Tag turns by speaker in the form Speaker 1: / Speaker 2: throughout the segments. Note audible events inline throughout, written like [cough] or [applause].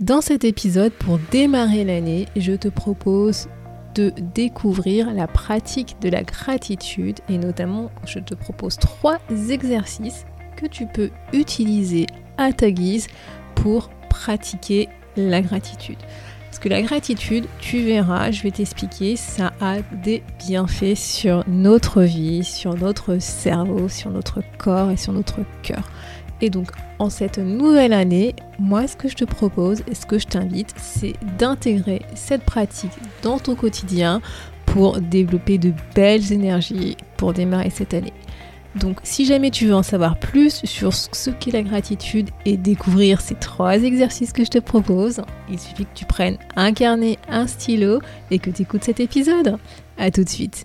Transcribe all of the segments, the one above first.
Speaker 1: Dans cet épisode, pour démarrer l'année, je te propose de découvrir la pratique de la gratitude et notamment je te propose trois exercices que tu peux utiliser à ta guise pour pratiquer la gratitude. Parce que la gratitude, tu verras, je vais t'expliquer, ça a des bienfaits sur notre vie, sur notre cerveau, sur notre corps et sur notre cœur. Et donc, en cette nouvelle année, moi, ce que je te propose et ce que je t'invite, c'est d'intégrer cette pratique dans ton quotidien pour développer de belles énergies pour démarrer cette année. Donc si jamais tu veux en savoir plus sur ce qu'est la gratitude et découvrir ces trois exercices que je te propose, il suffit que tu prennes un carnet, un stylo et que tu écoutes cet épisode. A tout de suite.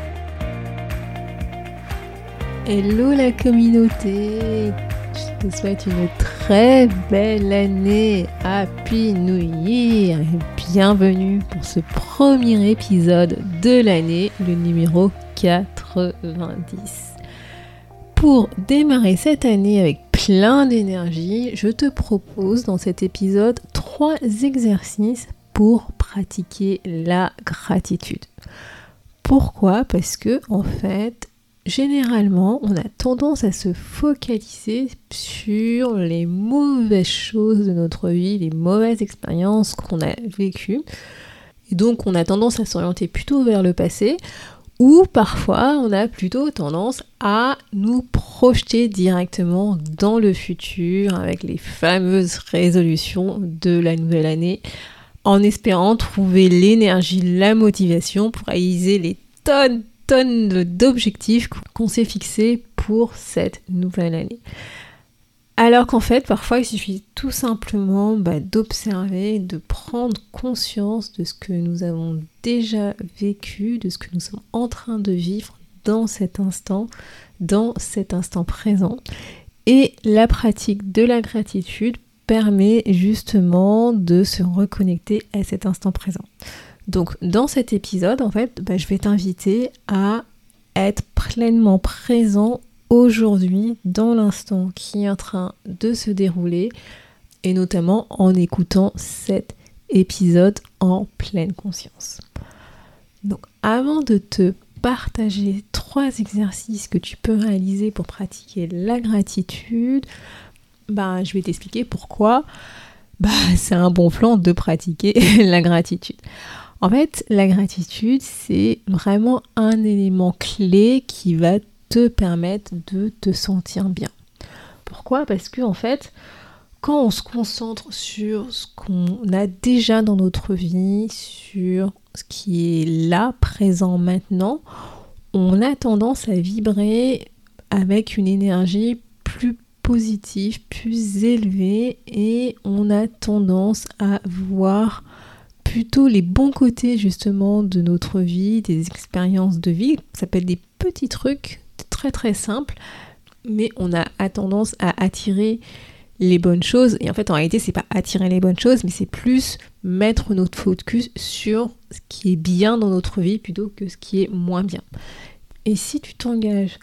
Speaker 1: Hello la communauté Je vous souhaite une très belle année Happy New Year Bienvenue pour ce premier épisode de l'année, le numéro 90. Pour démarrer cette année avec plein d'énergie, je te propose dans cet épisode trois exercices pour pratiquer la gratitude. Pourquoi? Parce que en fait, généralement, on a tendance à se focaliser sur les mauvaises choses de notre vie, les mauvaises expériences qu'on a vécues. Et donc, on a tendance à s'orienter plutôt vers le passé, ou parfois, on a plutôt tendance à nous projeter directement dans le futur avec les fameuses résolutions de la nouvelle année, en espérant trouver l'énergie, la motivation pour réaliser les tonnes d'objectifs qu'on s'est fixés pour cette nouvelle année. Alors qu'en fait, parfois, il suffit tout simplement bah, d'observer, de prendre conscience de ce que nous avons déjà vécu, de ce que nous sommes en train de vivre dans cet instant, dans cet instant présent. Et la pratique de la gratitude permet justement de se reconnecter à cet instant présent. Donc dans cet épisode, en fait, bah, je vais t'inviter à être pleinement présent aujourd'hui dans l'instant qui est en train de se dérouler et notamment en écoutant cet épisode en pleine conscience. Donc avant de te partager trois exercices que tu peux réaliser pour pratiquer la gratitude, bah, je vais t'expliquer pourquoi bah, c'est un bon plan de pratiquer [laughs] la gratitude. En fait, la gratitude, c'est vraiment un élément clé qui va te permettre de te sentir bien. Pourquoi? Parce que en fait, quand on se concentre sur ce qu'on a déjà dans notre vie, sur ce qui est là, présent maintenant, on a tendance à vibrer avec une énergie plus positive, plus élevée et on a tendance à voir plutôt les bons côtés justement de notre vie, des expériences de vie. Ça peut être des petits trucs très très simples, mais on a tendance à attirer les bonnes choses. Et en fait, en réalité, c'est pas attirer les bonnes choses, mais c'est plus mettre notre focus sur ce qui est bien dans notre vie plutôt que ce qui est moins bien. Et si tu t'engages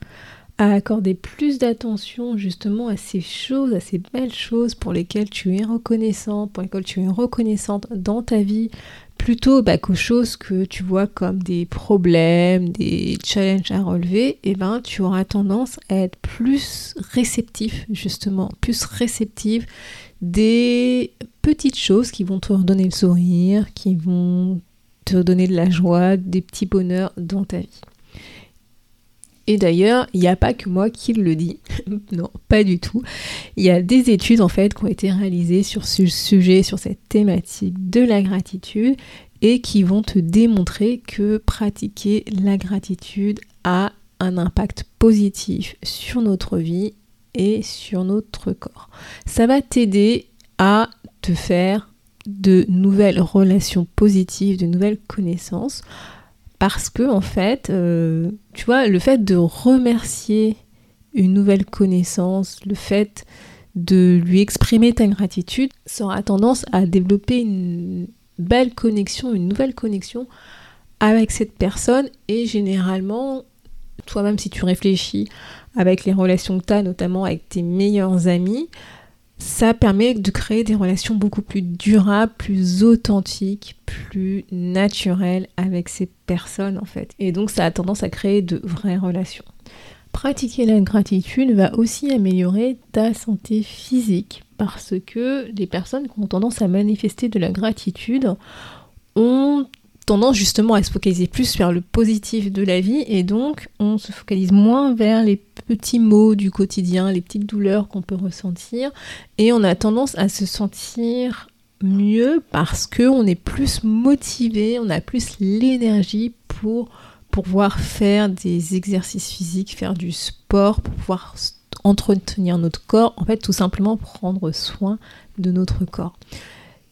Speaker 1: à accorder plus d'attention justement à ces choses, à ces belles choses pour lesquelles tu es reconnaissant, pour lesquelles tu es reconnaissante dans ta vie, plutôt bah, qu'aux choses que tu vois comme des problèmes, des challenges à relever, et eh ben tu auras tendance à être plus réceptif justement, plus réceptive des petites choses qui vont te redonner le sourire, qui vont te donner de la joie, des petits bonheurs dans ta vie. Et d'ailleurs, il n'y a pas que moi qui le dis. [laughs] non, pas du tout. Il y a des études en fait qui ont été réalisées sur ce sujet, sur cette thématique de la gratitude et qui vont te démontrer que pratiquer la gratitude a un impact positif sur notre vie et sur notre corps. Ça va t'aider à te faire de nouvelles relations positives, de nouvelles connaissances, parce que en fait, euh, tu vois, le fait de remercier une nouvelle connaissance, le fait de lui exprimer ta gratitude, ça aura tendance à développer une belle connexion, une nouvelle connexion avec cette personne et généralement, toi-même si tu réfléchis avec les relations que tu as, notamment avec tes meilleurs amis, ça permet de créer des relations beaucoup plus durables, plus authentiques, plus naturelles avec ces personnes en fait. Et donc ça a tendance à créer de vraies relations. Pratiquer la gratitude va aussi améliorer ta santé physique parce que les personnes qui ont tendance à manifester de la gratitude ont tendance justement à se focaliser plus vers le positif de la vie et donc on se focalise moins vers les petits mots du quotidien, les petites douleurs qu'on peut ressentir et on a tendance à se sentir mieux parce que on est plus motivé, on a plus l'énergie pour pouvoir faire des exercices physiques, faire du sport, pour pouvoir entretenir notre corps, en fait tout simplement prendre soin de notre corps.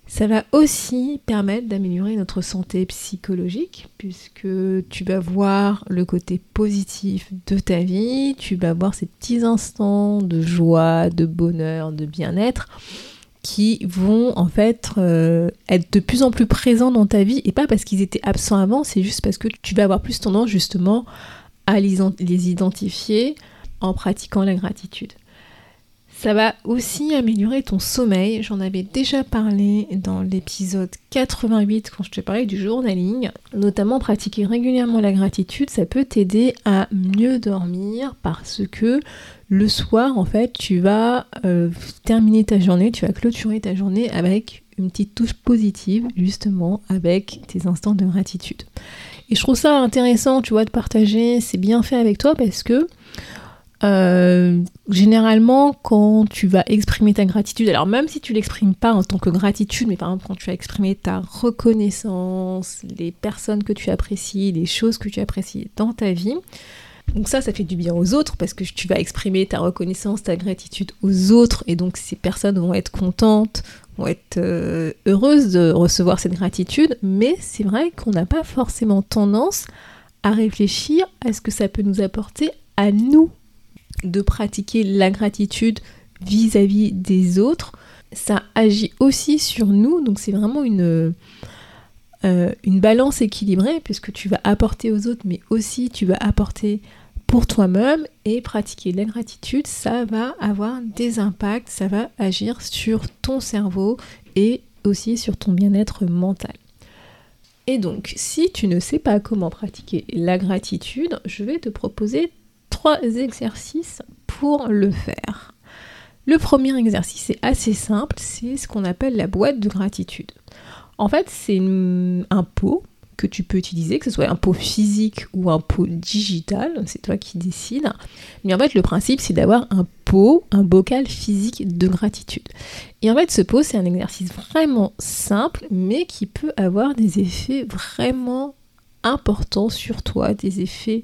Speaker 1: Ça va aussi permettre d'améliorer notre santé psychologique puisque tu vas voir le côté positif de ta vie, tu vas voir ces petits instants de joie, de bonheur, de bien-être qui vont en fait euh, être de plus en plus présents dans ta vie et pas parce qu'ils étaient absents avant, c'est juste parce que tu vas avoir plus tendance justement à les identifier en pratiquant la gratitude. Ça va aussi améliorer ton sommeil. J'en avais déjà parlé dans l'épisode 88 quand je te parlais du journaling. Notamment pratiquer régulièrement la gratitude, ça peut t'aider à mieux dormir parce que le soir, en fait, tu vas euh, terminer ta journée, tu vas clôturer ta journée avec une petite touche positive, justement, avec tes instants de gratitude. Et je trouve ça intéressant, tu vois, de partager, c'est bien fait avec toi parce que euh, généralement, quand tu vas exprimer ta gratitude, alors même si tu l'exprimes pas en tant que gratitude, mais par exemple quand tu vas exprimer ta reconnaissance, les personnes que tu apprécies, les choses que tu apprécies dans ta vie, donc ça, ça fait du bien aux autres parce que tu vas exprimer ta reconnaissance, ta gratitude aux autres et donc ces personnes vont être contentes, vont être euh, heureuses de recevoir cette gratitude, mais c'est vrai qu'on n'a pas forcément tendance à réfléchir à ce que ça peut nous apporter à nous de pratiquer la gratitude vis-à-vis des autres, ça agit aussi sur nous, donc c'est vraiment une, euh, une balance équilibrée puisque tu vas apporter aux autres, mais aussi tu vas apporter pour toi-même et pratiquer la gratitude, ça va avoir des impacts, ça va agir sur ton cerveau et aussi sur ton bien-être mental. Et donc, si tu ne sais pas comment pratiquer la gratitude, je vais te proposer trois exercices pour le faire. Le premier exercice est assez simple, c'est ce qu'on appelle la boîte de gratitude. En fait, c'est un pot que tu peux utiliser, que ce soit un pot physique ou un pot digital, c'est toi qui décides. Mais en fait, le principe, c'est d'avoir un pot, un bocal physique de gratitude. Et en fait, ce pot, c'est un exercice vraiment simple, mais qui peut avoir des effets vraiment importants sur toi, des effets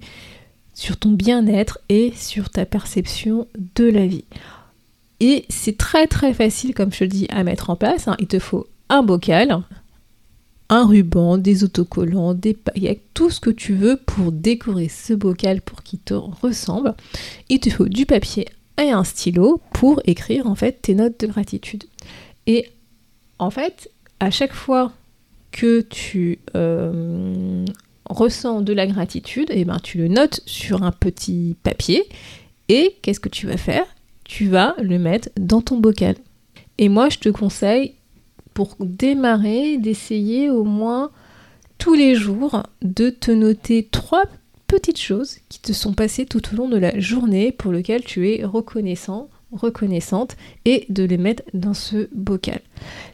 Speaker 1: sur ton bien-être et sur ta perception de la vie. Et c'est très très facile, comme je te le dis, à mettre en place. Hein. Il te faut un bocal, un ruban, des autocollants, des paillettes, tout ce que tu veux pour décorer ce bocal pour qu'il te ressemble. Il te faut du papier et un stylo pour écrire en fait tes notes de gratitude. Et en fait, à chaque fois que tu euh, ressens de la gratitude, et eh ben tu le notes sur un petit papier. Et qu'est-ce que tu vas faire? Tu vas le mettre dans ton bocal. Et moi, je te conseille pour démarrer d'essayer au moins tous les jours de te noter trois petites choses qui te sont passées tout au long de la journée pour lesquelles tu es reconnaissant reconnaissante et de les mettre dans ce bocal.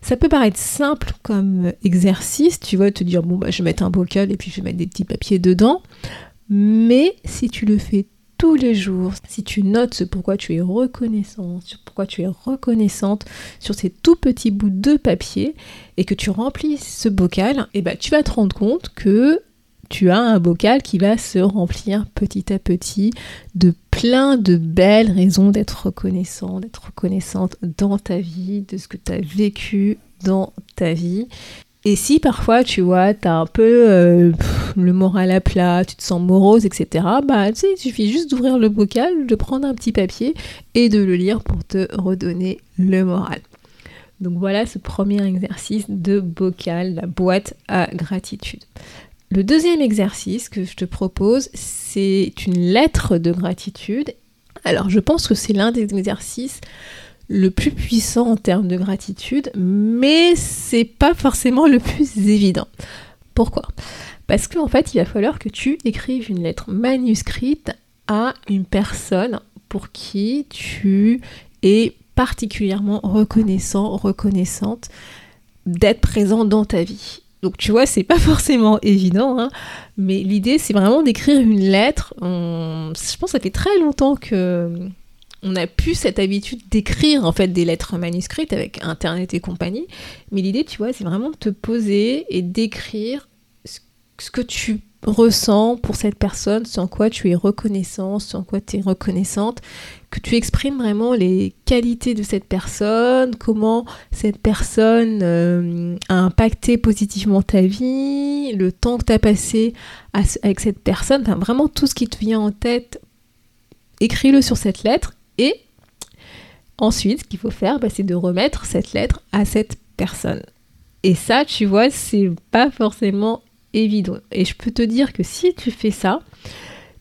Speaker 1: Ça peut paraître simple comme exercice, tu vas te dire bon bah je vais mettre un bocal et puis je vais mettre des petits papiers dedans, mais si tu le fais tous les jours, si tu notes ce pourquoi tu es reconnaissant, sur pourquoi tu es reconnaissante sur ces tout petits bouts de papier et que tu remplis ce bocal, et eh bah, tu vas te rendre compte que tu as un bocal qui va se remplir petit à petit de plein de belles raisons d'être reconnaissant, d'être reconnaissante dans ta vie, de ce que tu as vécu dans ta vie. Et si parfois, tu vois, tu as un peu euh, le moral à plat, tu te sens morose, etc., bah, tu il suffit juste d'ouvrir le bocal, de prendre un petit papier et de le lire pour te redonner le moral. Donc voilà ce premier exercice de bocal, la boîte à gratitude. Le deuxième exercice que je te propose, c'est une lettre de gratitude. Alors je pense que c'est l'un des exercices le plus puissant en termes de gratitude, mais c'est pas forcément le plus évident. Pourquoi? Parce qu'en fait, il va falloir que tu écrives une lettre manuscrite à une personne pour qui tu es particulièrement reconnaissant, reconnaissante d'être présent dans ta vie. Donc tu vois, c'est pas [laughs] forcément évident, hein, mais l'idée c'est vraiment d'écrire une lettre. Je pense que ça fait très longtemps que on a plus cette habitude d'écrire en fait des lettres manuscrites avec Internet et compagnie. Mais l'idée, tu vois, c'est vraiment de te poser et d'écrire ce que tu ressens pour cette personne, sans quoi tu es reconnaissant, sans quoi tu es reconnaissante, que tu exprimes vraiment les qualités de cette personne, comment cette personne euh, a impacté positivement ta vie, le temps que tu as passé avec cette personne, vraiment tout ce qui te vient en tête, écris-le sur cette lettre et ensuite ce qu'il faut faire, bah, c'est de remettre cette lettre à cette personne. Et ça, tu vois, c'est pas forcément Et je peux te dire que si tu fais ça,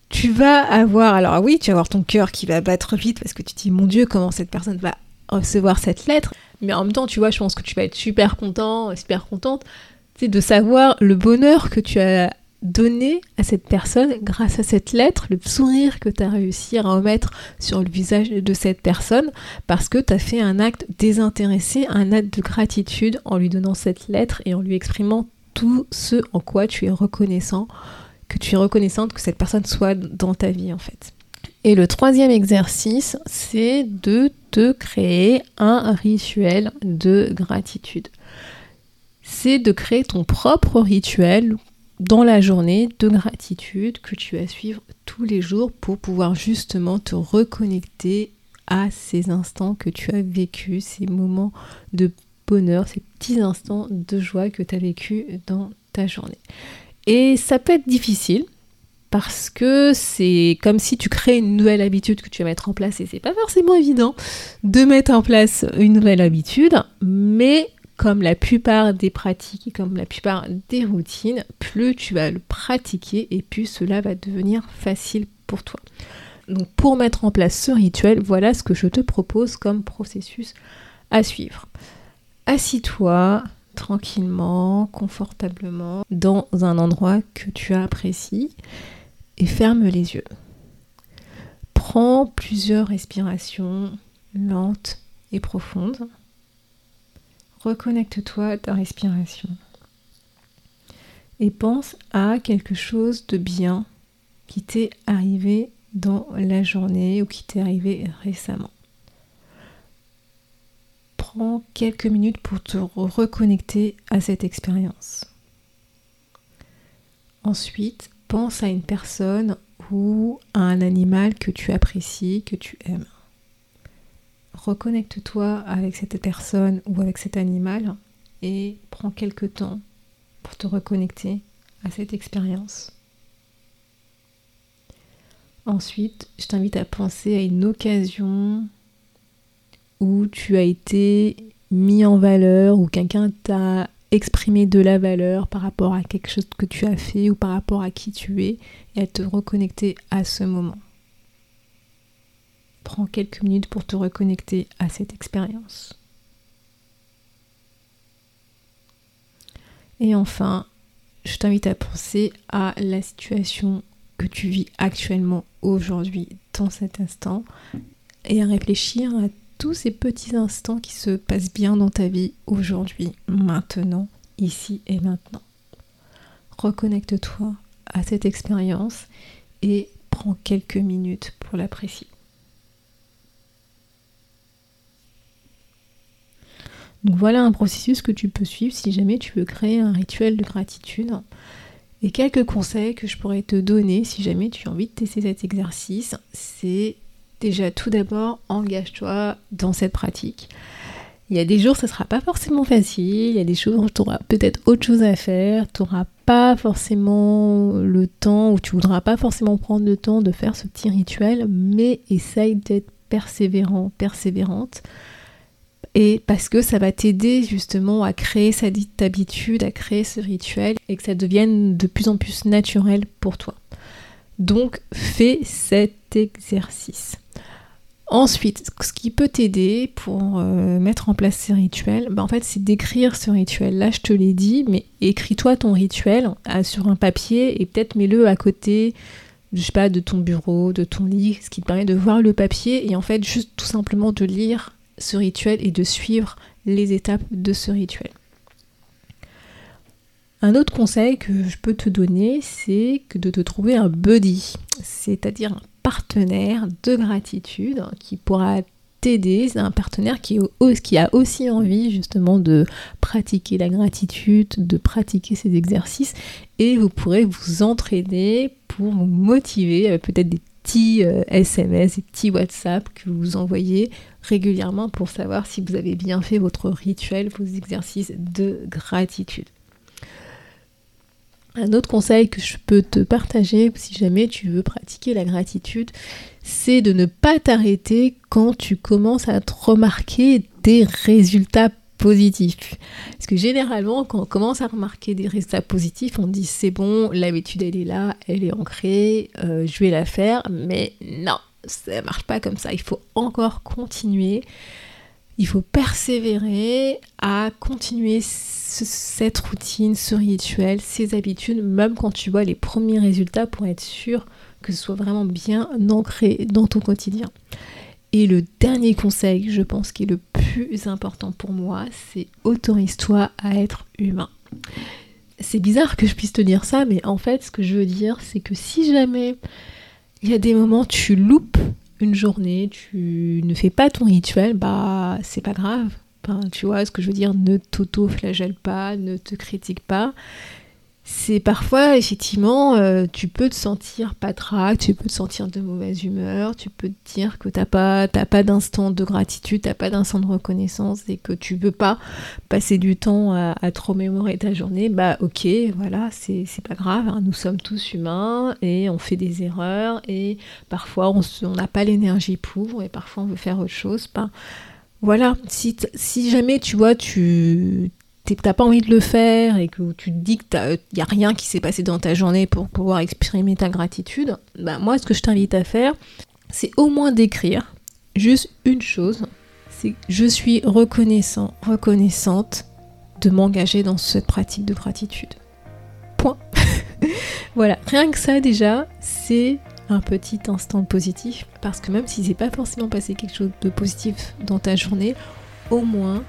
Speaker 1: tu vas avoir, alors oui, tu vas avoir ton cœur qui va battre vite parce que tu te dis, mon Dieu, comment cette personne va recevoir cette lettre. Mais en même temps, tu vois, je pense que tu vas être super content, super contente, c'est de savoir le bonheur que tu as donné à cette personne grâce à cette lettre, le sourire que tu as réussi à remettre sur le visage de cette personne parce que tu as fait un acte désintéressé, un acte de gratitude en lui donnant cette lettre et en lui exprimant tout ce en quoi tu es reconnaissant que tu es reconnaissante que cette personne soit dans ta vie en fait. Et le troisième exercice, c'est de te créer un rituel de gratitude. C'est de créer ton propre rituel dans la journée de gratitude que tu vas suivre tous les jours pour pouvoir justement te reconnecter à ces instants que tu as vécu, ces moments de bonheur, ces petits instants de joie que tu as vécu dans ta journée. Et ça peut être difficile parce que c'est comme si tu crées une nouvelle habitude que tu vas mettre en place et c'est pas forcément évident de mettre en place une nouvelle habitude, mais comme la plupart des pratiques et comme la plupart des routines, plus tu vas le pratiquer et plus cela va devenir facile pour toi. Donc pour mettre en place ce rituel, voilà ce que je te propose comme processus à suivre. Assis-toi, tranquillement, confortablement, dans un endroit que tu apprécies et ferme les yeux. Prends plusieurs respirations lentes et profondes. Reconnecte-toi à ta respiration et pense à quelque chose de bien qui t'est arrivé dans la journée ou qui t'est arrivé récemment prends quelques minutes pour te reconnecter à cette expérience. Ensuite, pense à une personne ou à un animal que tu apprécies, que tu aimes. Reconnecte-toi avec cette personne ou avec cet animal et prends quelques temps pour te reconnecter à cette expérience. Ensuite, je t'invite à penser à une occasion où tu as été mis en valeur, ou quelqu'un t'a exprimé de la valeur par rapport à quelque chose que tu as fait ou par rapport à qui tu es, et à te reconnecter à ce moment. Prends quelques minutes pour te reconnecter à cette expérience. Et enfin, je t'invite à penser à la situation que tu vis actuellement aujourd'hui dans cet instant et à réfléchir à tous ces petits instants qui se passent bien dans ta vie aujourd'hui, maintenant, ici et maintenant. Reconnecte-toi à cette expérience et prends quelques minutes pour l'apprécier. Donc voilà un processus que tu peux suivre si jamais tu veux créer un rituel de gratitude. Et quelques conseils que je pourrais te donner si jamais tu as envie de tester cet exercice, c'est déjà tout d'abord engage-toi dans cette pratique. Il y a des jours, ce sera pas forcément facile. Il y a des jours où tu auras peut-être autre chose à faire. Tu n'auras pas forcément le temps ou tu voudras pas forcément prendre le temps de faire ce petit rituel. Mais essaye d'être persévérant, persévérante. Et parce que ça va t'aider justement à créer cette habitude, à créer ce rituel et que ça devienne de plus en plus naturel pour toi. Donc fais cet exercice. Ensuite, ce qui peut t'aider pour euh, mettre en place ces rituels, bah, en fait, c'est d'écrire ce rituel. Là, je te l'ai dit, mais écris-toi ton rituel euh, sur un papier et peut-être mets-le à côté, je sais de ton bureau, de ton lit, ce qui te permet de voir le papier et en fait, juste tout simplement de lire ce rituel et de suivre les étapes de ce rituel. Un autre conseil que je peux te donner, c'est de te trouver un buddy, c'est-à-dire un de gratitude qui pourra t'aider. C'est un partenaire qui, a aussi envie justement de pratiquer la gratitude, de pratiquer ces exercices et vous pourrez vous entraîner pour vous motiver peut-être des petits SMS, euh, des petits WhatsApp que vous envoyez régulièrement pour savoir si vous avez bien fait votre rituel, vos exercices de gratitude. Un autre conseil que je peux te partager si jamais tu veux pratiquer la gratitude, c'est de ne pas t'arrêter quand tu commences à te remarquer des résultats positifs. Parce que généralement, quand on commence à remarquer des résultats positifs, on dit c'est bon, l'habitude elle est là, elle est ancrée, euh, je vais la faire, mais non, ça marche pas comme ça. Il faut encore continuer. Il faut persévérer à continuer cette routine, ce rituel, ces habitudes, même quand tu vois les premiers résultats pour être sûr que ce soit vraiment bien ancré dans ton quotidien. Et le dernier conseil, je pense, qui est le plus important pour moi, c'est autorise-toi à être humain. C'est bizarre que je puisse te dire ça, mais en fait, ce que je veux dire, c'est que si jamais il y a des moments tu loupes une journée, tu ne fais pas ton rituel, bah c'est pas grave tu vois ce que je veux dire Ne t'auto-flagelle pas, ne te critique pas. C'est parfois, effectivement, euh, tu peux te sentir patraque, tu peux te sentir de mauvaise humeur, tu peux te dire que t'as pas, pas d'instant de gratitude, t'as pas d'instant de reconnaissance et que tu veux pas passer du temps à, à te remémorer ta journée. Bah ok, voilà, c'est pas grave, hein. nous sommes tous humains et on fait des erreurs et parfois on n'a pas l'énergie pour et parfois on veut faire autre chose. Bah, voilà, si, si jamais tu vois, tu t'as pas envie de le faire et que tu te dis qu'il n'y a rien qui s'est passé dans ta journée pour pouvoir exprimer ta gratitude, bah moi ce que je t'invite à faire, c'est au moins d'écrire juste une chose, c'est je suis reconnaissant, reconnaissante de m'engager dans cette pratique de gratitude. Point. [laughs] voilà, rien que ça déjà, c'est un petit instant positif parce que même s'il s'est pas forcément passé quelque chose de positif dans ta journée, au moins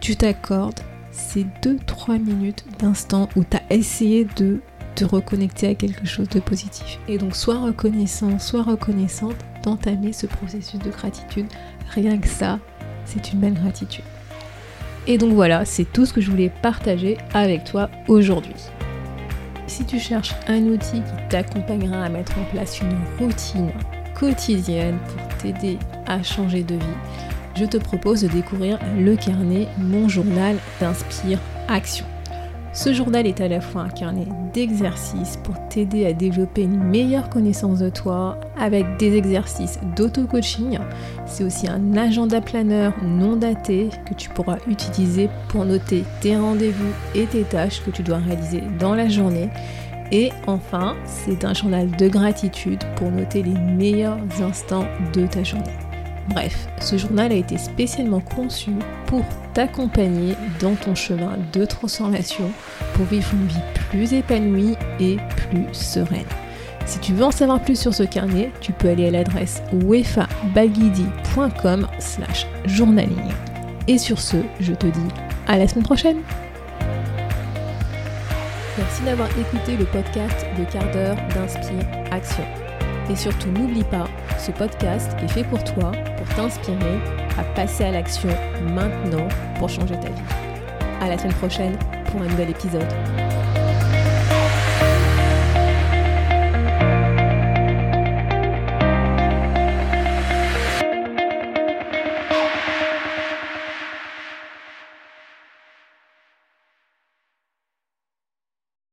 Speaker 1: tu t'accordes ces 2-3 minutes d'instant où tu as essayé de te reconnecter à quelque chose de positif. Et donc sois reconnaissant, sois reconnaissante d'entamer ce processus de gratitude. Rien que ça, c'est une belle gratitude. Et donc voilà, c'est tout ce que je voulais partager avec toi aujourd'hui. Si tu cherches un outil qui t'accompagnera à mettre en place une routine quotidienne pour t'aider à changer de vie, je te propose de découvrir le carnet Mon journal d'Inspire Action. Ce journal est à la fois un carnet d'exercices pour t'aider à développer une meilleure connaissance de toi avec des exercices d'auto-coaching. C'est aussi un agenda planeur non daté que tu pourras utiliser pour noter tes rendez-vous et tes tâches que tu dois réaliser dans la journée. Et enfin, c'est un journal de gratitude pour noter les meilleurs instants de ta journée. Bref, ce journal a été spécialement conçu pour t'accompagner dans ton chemin de transformation pour vivre une vie plus épanouie et plus sereine. Si tu veux en savoir plus sur ce carnet, tu peux aller à l'adresse wefabagidi.com slash journaling. Et sur ce, je te dis à la semaine prochaine Merci d'avoir écouté le podcast de quart d'heure d'Inspire Action. Et surtout, n'oublie pas, ce podcast est fait pour toi, pour t'inspirer à passer à l'action maintenant pour changer ta vie. À la semaine prochaine pour un nouvel épisode.